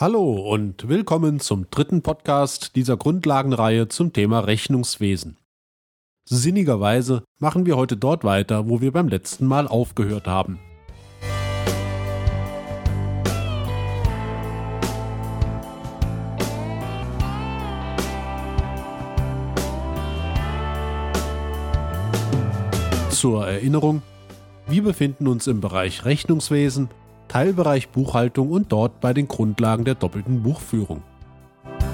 Hallo und willkommen zum dritten Podcast dieser Grundlagenreihe zum Thema Rechnungswesen. Sinnigerweise machen wir heute dort weiter, wo wir beim letzten Mal aufgehört haben. Zur Erinnerung, wir befinden uns im Bereich Rechnungswesen Teilbereich Buchhaltung und dort bei den Grundlagen der doppelten Buchführung.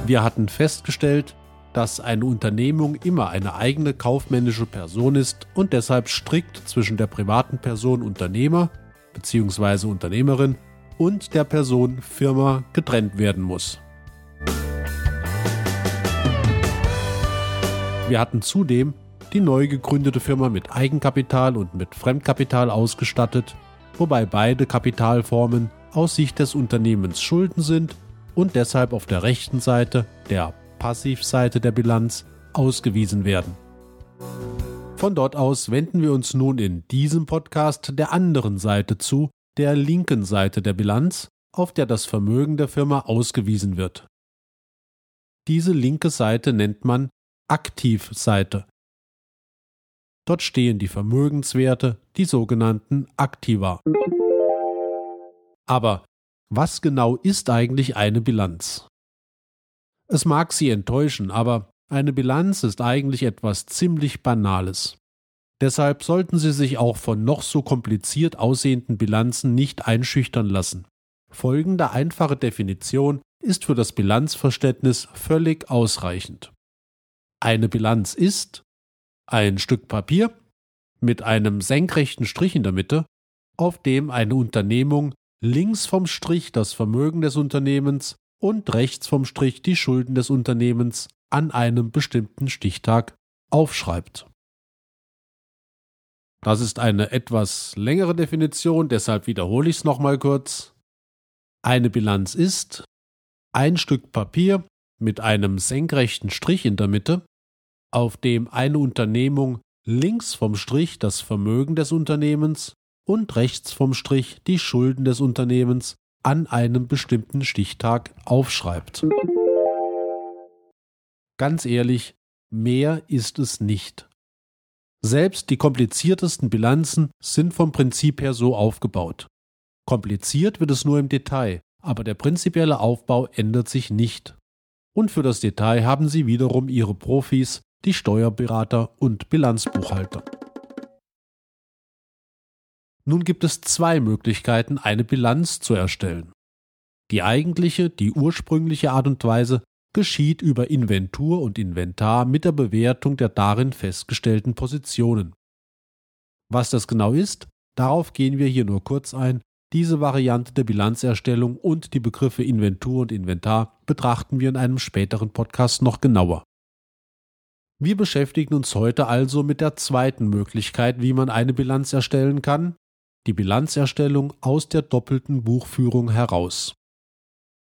Wir hatten festgestellt, dass eine Unternehmung immer eine eigene kaufmännische Person ist und deshalb strikt zwischen der privaten Person Unternehmer bzw. Unternehmerin und der Person Firma getrennt werden muss. Wir hatten zudem die neu gegründete Firma mit Eigenkapital und mit Fremdkapital ausgestattet wobei beide Kapitalformen aus Sicht des Unternehmens Schulden sind und deshalb auf der rechten Seite, der Passivseite der Bilanz, ausgewiesen werden. Von dort aus wenden wir uns nun in diesem Podcast der anderen Seite zu, der linken Seite der Bilanz, auf der das Vermögen der Firma ausgewiesen wird. Diese linke Seite nennt man Aktivseite Dort stehen die Vermögenswerte, die sogenannten Aktiva. Aber was genau ist eigentlich eine Bilanz? Es mag Sie enttäuschen, aber eine Bilanz ist eigentlich etwas ziemlich Banales. Deshalb sollten Sie sich auch von noch so kompliziert aussehenden Bilanzen nicht einschüchtern lassen. Folgende einfache Definition ist für das Bilanzverständnis völlig ausreichend. Eine Bilanz ist ein Stück Papier mit einem senkrechten Strich in der Mitte, auf dem eine Unternehmung links vom Strich das Vermögen des Unternehmens und rechts vom Strich die Schulden des Unternehmens an einem bestimmten Stichtag aufschreibt. Das ist eine etwas längere Definition, deshalb wiederhole ich es nochmal kurz. Eine Bilanz ist ein Stück Papier mit einem senkrechten Strich in der Mitte, auf dem eine Unternehmung links vom Strich das Vermögen des Unternehmens und rechts vom Strich die Schulden des Unternehmens an einem bestimmten Stichtag aufschreibt. Ganz ehrlich, mehr ist es nicht. Selbst die kompliziertesten Bilanzen sind vom Prinzip her so aufgebaut. Kompliziert wird es nur im Detail, aber der prinzipielle Aufbau ändert sich nicht. Und für das Detail haben Sie wiederum Ihre Profis, die Steuerberater und Bilanzbuchhalter. Nun gibt es zwei Möglichkeiten, eine Bilanz zu erstellen. Die eigentliche, die ursprüngliche Art und Weise geschieht über Inventur und Inventar mit der Bewertung der darin festgestellten Positionen. Was das genau ist, darauf gehen wir hier nur kurz ein. Diese Variante der Bilanzerstellung und die Begriffe Inventur und Inventar betrachten wir in einem späteren Podcast noch genauer. Wir beschäftigen uns heute also mit der zweiten Möglichkeit, wie man eine Bilanz erstellen kann, die Bilanzerstellung aus der doppelten Buchführung heraus.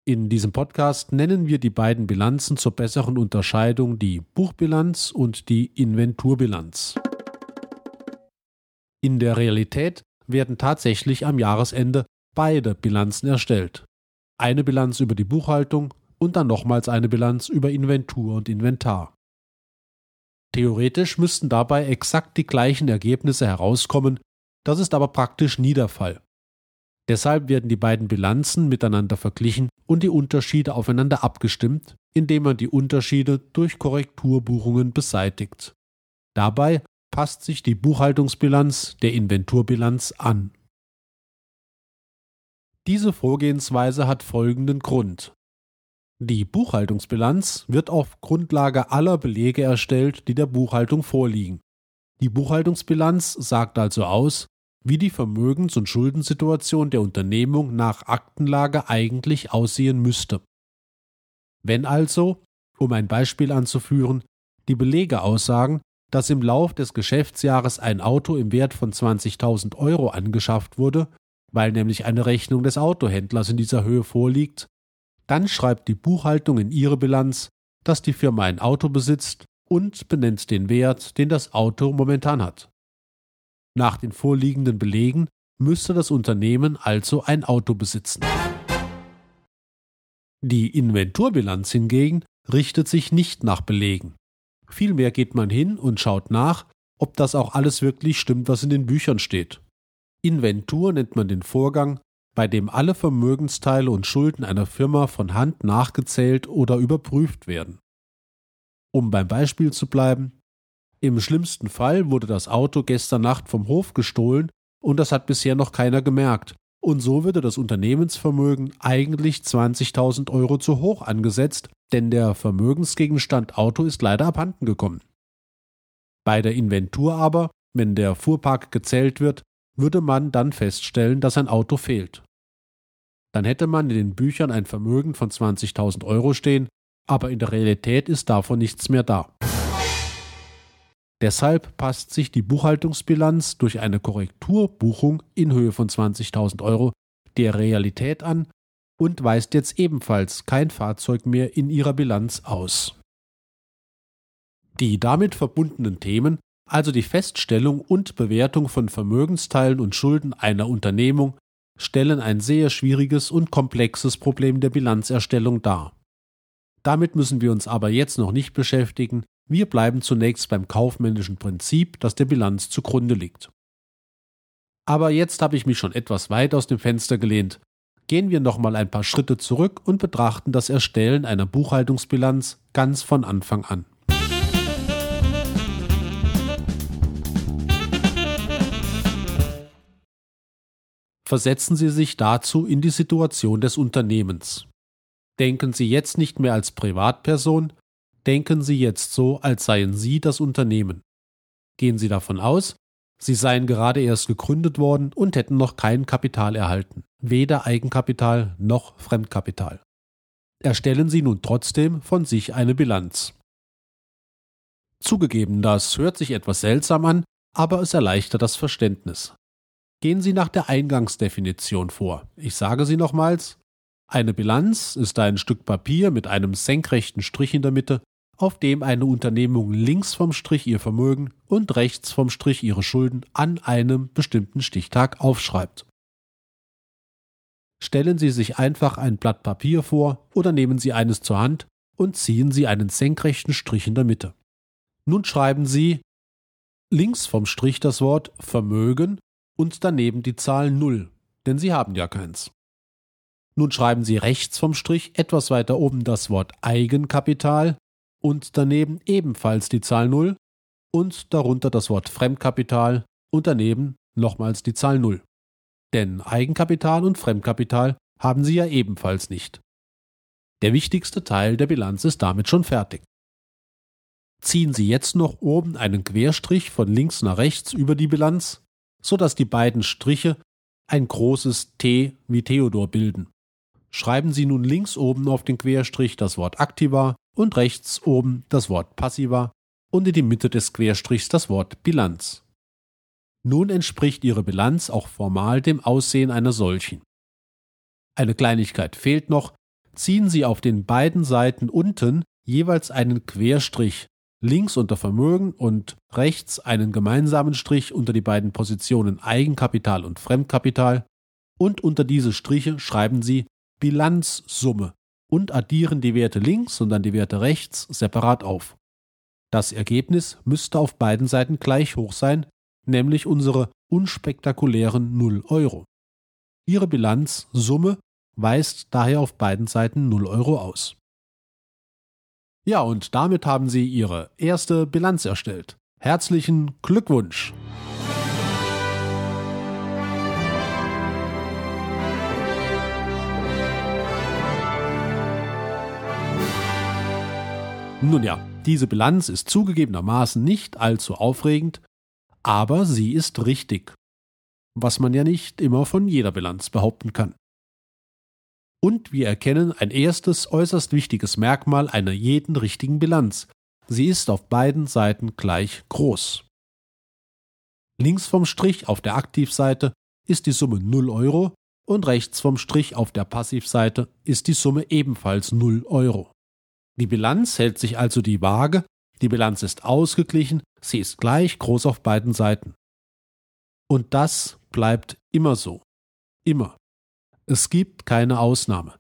In diesem Podcast nennen wir die beiden Bilanzen zur besseren Unterscheidung die Buchbilanz und die Inventurbilanz. In der Realität werden tatsächlich am Jahresende beide Bilanzen erstellt. Eine Bilanz über die Buchhaltung und dann nochmals eine Bilanz über Inventur und Inventar. Theoretisch müssten dabei exakt die gleichen Ergebnisse herauskommen, das ist aber praktisch nie der Fall. Deshalb werden die beiden Bilanzen miteinander verglichen und die Unterschiede aufeinander abgestimmt, indem man die Unterschiede durch Korrekturbuchungen beseitigt. Dabei passt sich die Buchhaltungsbilanz der Inventurbilanz an. Diese Vorgehensweise hat folgenden Grund. Die Buchhaltungsbilanz wird auf Grundlage aller Belege erstellt, die der Buchhaltung vorliegen. Die Buchhaltungsbilanz sagt also aus, wie die Vermögens- und Schuldensituation der Unternehmung nach Aktenlage eigentlich aussehen müsste. Wenn also, um ein Beispiel anzuführen, die Belege aussagen, dass im Lauf des Geschäftsjahres ein Auto im Wert von 20.000 Euro angeschafft wurde, weil nämlich eine Rechnung des Autohändlers in dieser Höhe vorliegt, dann schreibt die Buchhaltung in ihre Bilanz, dass die Firma ein Auto besitzt und benennt den Wert, den das Auto momentan hat. Nach den vorliegenden Belegen müsste das Unternehmen also ein Auto besitzen. Die Inventurbilanz hingegen richtet sich nicht nach Belegen. Vielmehr geht man hin und schaut nach, ob das auch alles wirklich stimmt, was in den Büchern steht. Inventur nennt man den Vorgang, bei dem alle Vermögensteile und Schulden einer Firma von Hand nachgezählt oder überprüft werden. Um beim Beispiel zu bleiben, im schlimmsten Fall wurde das Auto gestern Nacht vom Hof gestohlen und das hat bisher noch keiner gemerkt. Und so würde das Unternehmensvermögen eigentlich 20.000 Euro zu hoch angesetzt, denn der Vermögensgegenstand Auto ist leider abhanden gekommen. Bei der Inventur aber, wenn der Fuhrpark gezählt wird, würde man dann feststellen, dass ein Auto fehlt. Dann hätte man in den Büchern ein Vermögen von 20.000 Euro stehen, aber in der Realität ist davon nichts mehr da. Deshalb passt sich die Buchhaltungsbilanz durch eine Korrekturbuchung in Höhe von 20.000 Euro der Realität an und weist jetzt ebenfalls kein Fahrzeug mehr in ihrer Bilanz aus. Die damit verbundenen Themen, also die Feststellung und Bewertung von Vermögensteilen und Schulden einer Unternehmung, stellen ein sehr schwieriges und komplexes Problem der Bilanzerstellung dar. Damit müssen wir uns aber jetzt noch nicht beschäftigen, wir bleiben zunächst beim kaufmännischen Prinzip, das der Bilanz zugrunde liegt. Aber jetzt habe ich mich schon etwas weit aus dem Fenster gelehnt. Gehen wir noch mal ein paar Schritte zurück und betrachten das Erstellen einer Buchhaltungsbilanz ganz von Anfang an. Versetzen Sie sich dazu in die Situation des Unternehmens. Denken Sie jetzt nicht mehr als Privatperson, denken Sie jetzt so, als seien Sie das Unternehmen. Gehen Sie davon aus, Sie seien gerade erst gegründet worden und hätten noch kein Kapital erhalten, weder Eigenkapital noch Fremdkapital. Erstellen Sie nun trotzdem von sich eine Bilanz. Zugegeben, das hört sich etwas seltsam an, aber es erleichtert das Verständnis. Gehen Sie nach der Eingangsdefinition vor. Ich sage sie nochmals. Eine Bilanz ist ein Stück Papier mit einem senkrechten Strich in der Mitte, auf dem eine Unternehmung links vom Strich ihr Vermögen und rechts vom Strich ihre Schulden an einem bestimmten Stichtag aufschreibt. Stellen Sie sich einfach ein Blatt Papier vor oder nehmen Sie eines zur Hand und ziehen Sie einen senkrechten Strich in der Mitte. Nun schreiben Sie links vom Strich das Wort Vermögen und daneben die Zahl 0, denn Sie haben ja keins. Nun schreiben Sie rechts vom Strich etwas weiter oben das Wort Eigenkapital und daneben ebenfalls die Zahl 0 und darunter das Wort Fremdkapital und daneben nochmals die Zahl 0. Denn Eigenkapital und Fremdkapital haben Sie ja ebenfalls nicht. Der wichtigste Teil der Bilanz ist damit schon fertig. Ziehen Sie jetzt noch oben einen Querstrich von links nach rechts über die Bilanz, sodass die beiden Striche ein großes T wie Theodor bilden. Schreiben Sie nun links oben auf den Querstrich das Wort Aktiva und rechts oben das Wort Passiva und in die Mitte des Querstrichs das Wort Bilanz. Nun entspricht Ihre Bilanz auch formal dem Aussehen einer solchen. Eine Kleinigkeit fehlt noch, ziehen Sie auf den beiden Seiten unten jeweils einen Querstrich, links unter Vermögen und rechts einen gemeinsamen Strich unter die beiden Positionen Eigenkapital und Fremdkapital, und unter diese Striche schreiben Sie Bilanzsumme und addieren die Werte links und dann die Werte rechts separat auf. Das Ergebnis müsste auf beiden Seiten gleich hoch sein, nämlich unsere unspektakulären 0 Euro. Ihre Bilanzsumme weist daher auf beiden Seiten 0 Euro aus. Ja, und damit haben Sie Ihre erste Bilanz erstellt. Herzlichen Glückwunsch! Nun ja, diese Bilanz ist zugegebenermaßen nicht allzu aufregend, aber sie ist richtig, was man ja nicht immer von jeder Bilanz behaupten kann. Und wir erkennen ein erstes äußerst wichtiges Merkmal einer jeden richtigen Bilanz. Sie ist auf beiden Seiten gleich groß. Links vom Strich auf der Aktivseite ist die Summe 0 Euro und rechts vom Strich auf der Passivseite ist die Summe ebenfalls 0 Euro. Die Bilanz hält sich also die Waage, die Bilanz ist ausgeglichen, sie ist gleich groß auf beiden Seiten. Und das bleibt immer so. Immer. Es gibt keine Ausnahme.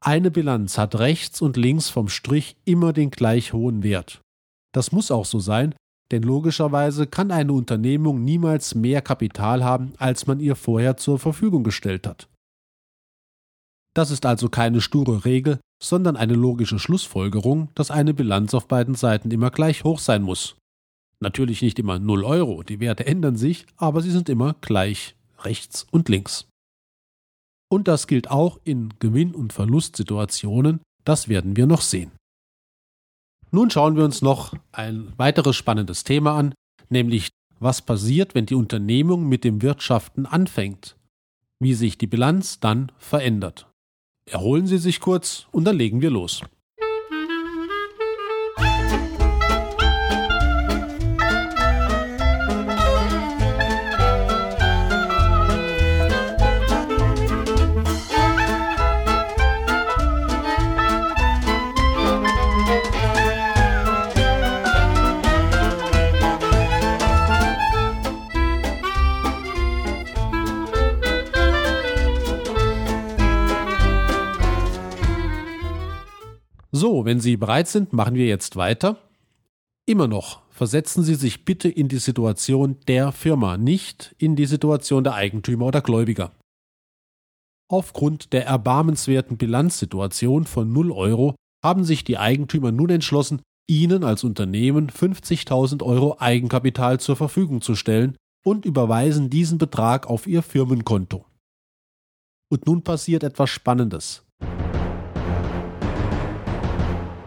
Eine Bilanz hat rechts und links vom Strich immer den gleich hohen Wert. Das muss auch so sein, denn logischerweise kann eine Unternehmung niemals mehr Kapital haben, als man ihr vorher zur Verfügung gestellt hat. Das ist also keine sture Regel, sondern eine logische Schlussfolgerung, dass eine Bilanz auf beiden Seiten immer gleich hoch sein muss. Natürlich nicht immer 0 Euro, die Werte ändern sich, aber sie sind immer gleich rechts und links. Und das gilt auch in Gewinn- und Verlustsituationen, das werden wir noch sehen. Nun schauen wir uns noch ein weiteres spannendes Thema an, nämlich was passiert, wenn die Unternehmung mit dem Wirtschaften anfängt, wie sich die Bilanz dann verändert. Erholen Sie sich kurz und dann legen wir los. Sie bereit sind, machen wir jetzt weiter. Immer noch, versetzen Sie sich bitte in die Situation der Firma, nicht in die Situation der Eigentümer oder Gläubiger. Aufgrund der erbarmenswerten Bilanzsituation von 0 Euro haben sich die Eigentümer nun entschlossen, Ihnen als Unternehmen 50.000 Euro Eigenkapital zur Verfügung zu stellen und überweisen diesen Betrag auf Ihr Firmenkonto. Und nun passiert etwas Spannendes.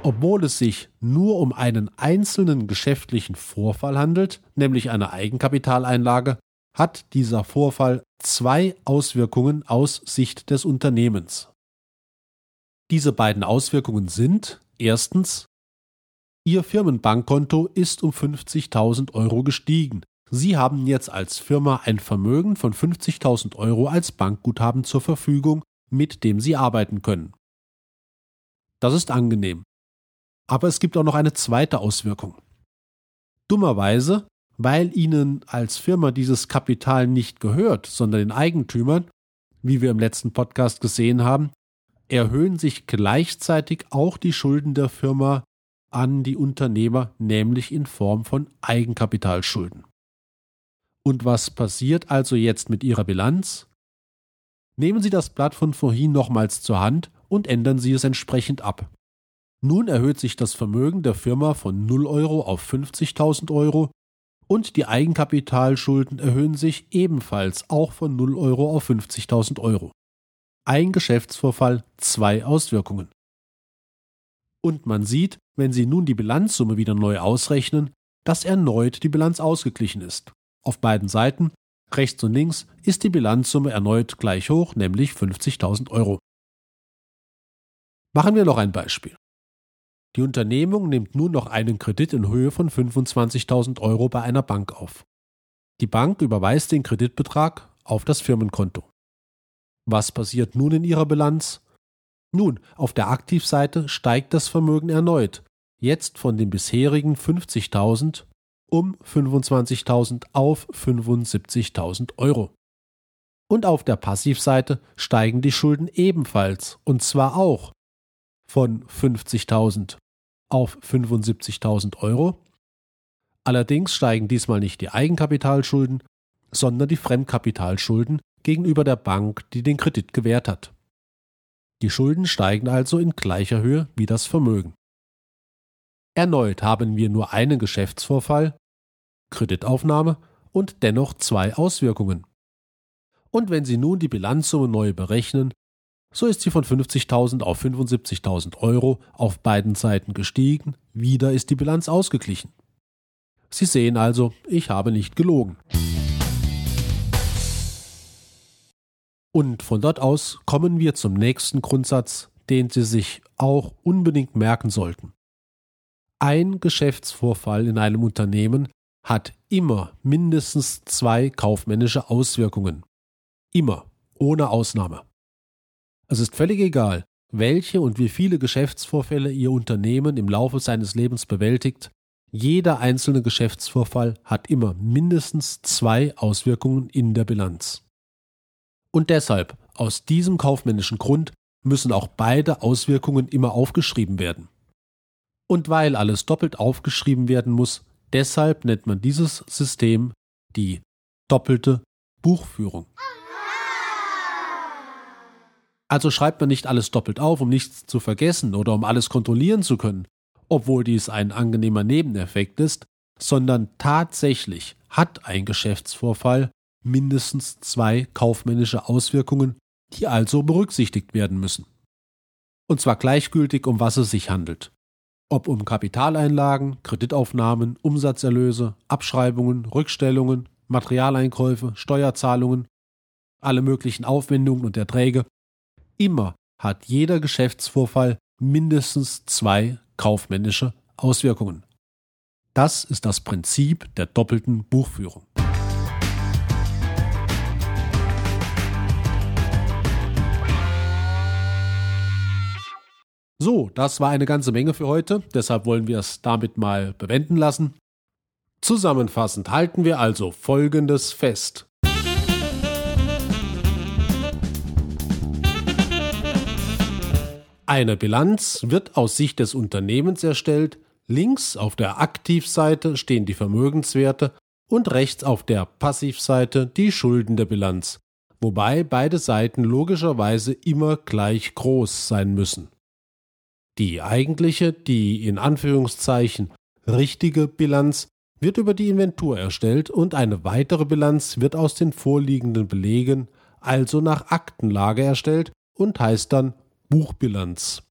Obwohl es sich nur um einen einzelnen geschäftlichen Vorfall handelt, nämlich eine Eigenkapitaleinlage, hat dieser Vorfall zwei Auswirkungen aus Sicht des Unternehmens. Diese beiden Auswirkungen sind erstens, Ihr Firmenbankkonto ist um 50.000 Euro gestiegen. Sie haben jetzt als Firma ein Vermögen von 50.000 Euro als Bankguthaben zur Verfügung, mit dem Sie arbeiten können. Das ist angenehm. Aber es gibt auch noch eine zweite Auswirkung. Dummerweise, weil ihnen als Firma dieses Kapital nicht gehört, sondern den Eigentümern, wie wir im letzten Podcast gesehen haben, erhöhen sich gleichzeitig auch die Schulden der Firma an die Unternehmer, nämlich in Form von Eigenkapitalschulden. Und was passiert also jetzt mit Ihrer Bilanz? Nehmen Sie das Blatt von vorhin nochmals zur Hand und ändern Sie es entsprechend ab. Nun erhöht sich das Vermögen der Firma von 0 Euro auf 50.000 Euro und die Eigenkapitalschulden erhöhen sich ebenfalls auch von 0 Euro auf 50.000 Euro. Ein Geschäftsvorfall, zwei Auswirkungen. Und man sieht, wenn Sie nun die Bilanzsumme wieder neu ausrechnen, dass erneut die Bilanz ausgeglichen ist. Auf beiden Seiten, rechts und links, ist die Bilanzsumme erneut gleich hoch, nämlich 50.000 Euro. Machen wir noch ein Beispiel. Die Unternehmung nimmt nun noch einen Kredit in Höhe von 25.000 Euro bei einer Bank auf. Die Bank überweist den Kreditbetrag auf das Firmenkonto. Was passiert nun in ihrer Bilanz? Nun, auf der Aktivseite steigt das Vermögen erneut, jetzt von den bisherigen 50.000 um 25.000 auf 75.000 Euro. Und auf der Passivseite steigen die Schulden ebenfalls, und zwar auch von 50.000 auf 75.000 Euro. Allerdings steigen diesmal nicht die Eigenkapitalschulden, sondern die Fremdkapitalschulden gegenüber der Bank, die den Kredit gewährt hat. Die Schulden steigen also in gleicher Höhe wie das Vermögen. Erneut haben wir nur einen Geschäftsvorfall, Kreditaufnahme und dennoch zwei Auswirkungen. Und wenn Sie nun die Bilanzsumme neu berechnen, so ist sie von 50.000 auf 75.000 Euro auf beiden Seiten gestiegen, wieder ist die Bilanz ausgeglichen. Sie sehen also, ich habe nicht gelogen. Und von dort aus kommen wir zum nächsten Grundsatz, den Sie sich auch unbedingt merken sollten. Ein Geschäftsvorfall in einem Unternehmen hat immer mindestens zwei kaufmännische Auswirkungen. Immer, ohne Ausnahme. Es ist völlig egal, welche und wie viele Geschäftsvorfälle Ihr Unternehmen im Laufe seines Lebens bewältigt, jeder einzelne Geschäftsvorfall hat immer mindestens zwei Auswirkungen in der Bilanz. Und deshalb, aus diesem kaufmännischen Grund, müssen auch beide Auswirkungen immer aufgeschrieben werden. Und weil alles doppelt aufgeschrieben werden muss, deshalb nennt man dieses System die doppelte Buchführung. Also schreibt man nicht alles doppelt auf, um nichts zu vergessen oder um alles kontrollieren zu können, obwohl dies ein angenehmer Nebeneffekt ist, sondern tatsächlich hat ein Geschäftsvorfall mindestens zwei kaufmännische Auswirkungen, die also berücksichtigt werden müssen. Und zwar gleichgültig, um was es sich handelt. Ob um Kapitaleinlagen, Kreditaufnahmen, Umsatzerlöse, Abschreibungen, Rückstellungen, Materialeinkäufe, Steuerzahlungen, alle möglichen Aufwendungen und Erträge. Immer hat jeder Geschäftsvorfall mindestens zwei kaufmännische Auswirkungen. Das ist das Prinzip der doppelten Buchführung. So, das war eine ganze Menge für heute, deshalb wollen wir es damit mal bewenden lassen. Zusammenfassend halten wir also Folgendes fest. Eine Bilanz wird aus Sicht des Unternehmens erstellt, links auf der Aktivseite stehen die Vermögenswerte und rechts auf der Passivseite die Schulden der Bilanz, wobei beide Seiten logischerweise immer gleich groß sein müssen. Die eigentliche, die in Anführungszeichen richtige Bilanz wird über die Inventur erstellt und eine weitere Bilanz wird aus den vorliegenden Belegen, also nach Aktenlage erstellt und heißt dann Buchbilanz.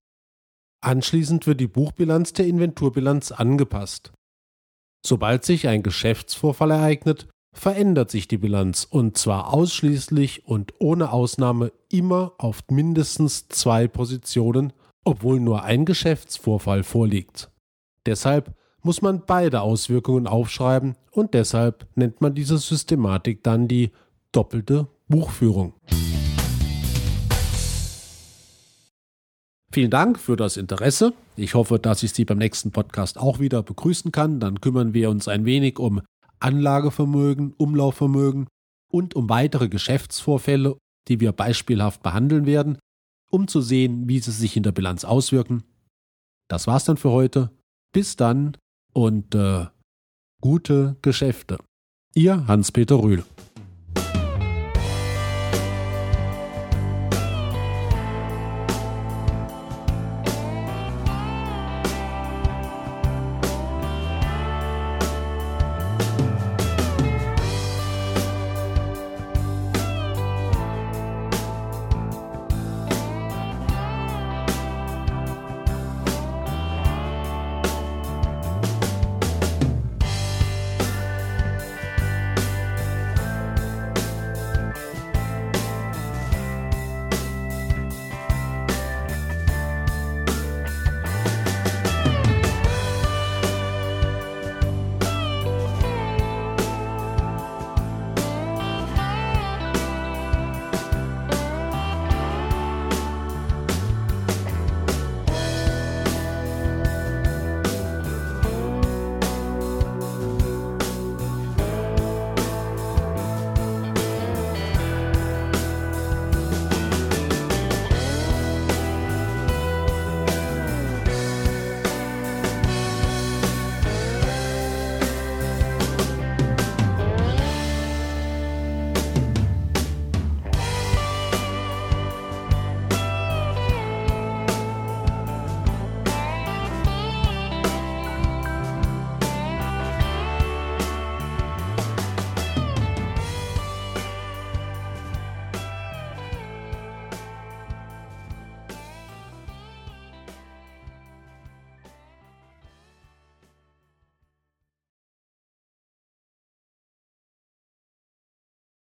Anschließend wird die Buchbilanz der Inventurbilanz angepasst. Sobald sich ein Geschäftsvorfall ereignet, verändert sich die Bilanz und zwar ausschließlich und ohne Ausnahme immer auf mindestens zwei Positionen obwohl nur ein Geschäftsvorfall vorliegt. Deshalb muss man beide Auswirkungen aufschreiben und deshalb nennt man diese Systematik dann die doppelte Buchführung. Vielen Dank für das Interesse. Ich hoffe, dass ich Sie beim nächsten Podcast auch wieder begrüßen kann. Dann kümmern wir uns ein wenig um Anlagevermögen, Umlaufvermögen und um weitere Geschäftsvorfälle, die wir beispielhaft behandeln werden um zu sehen, wie sie sich in der Bilanz auswirken. Das war's dann für heute. Bis dann und äh, gute Geschäfte. Ihr Hans-Peter Rühl.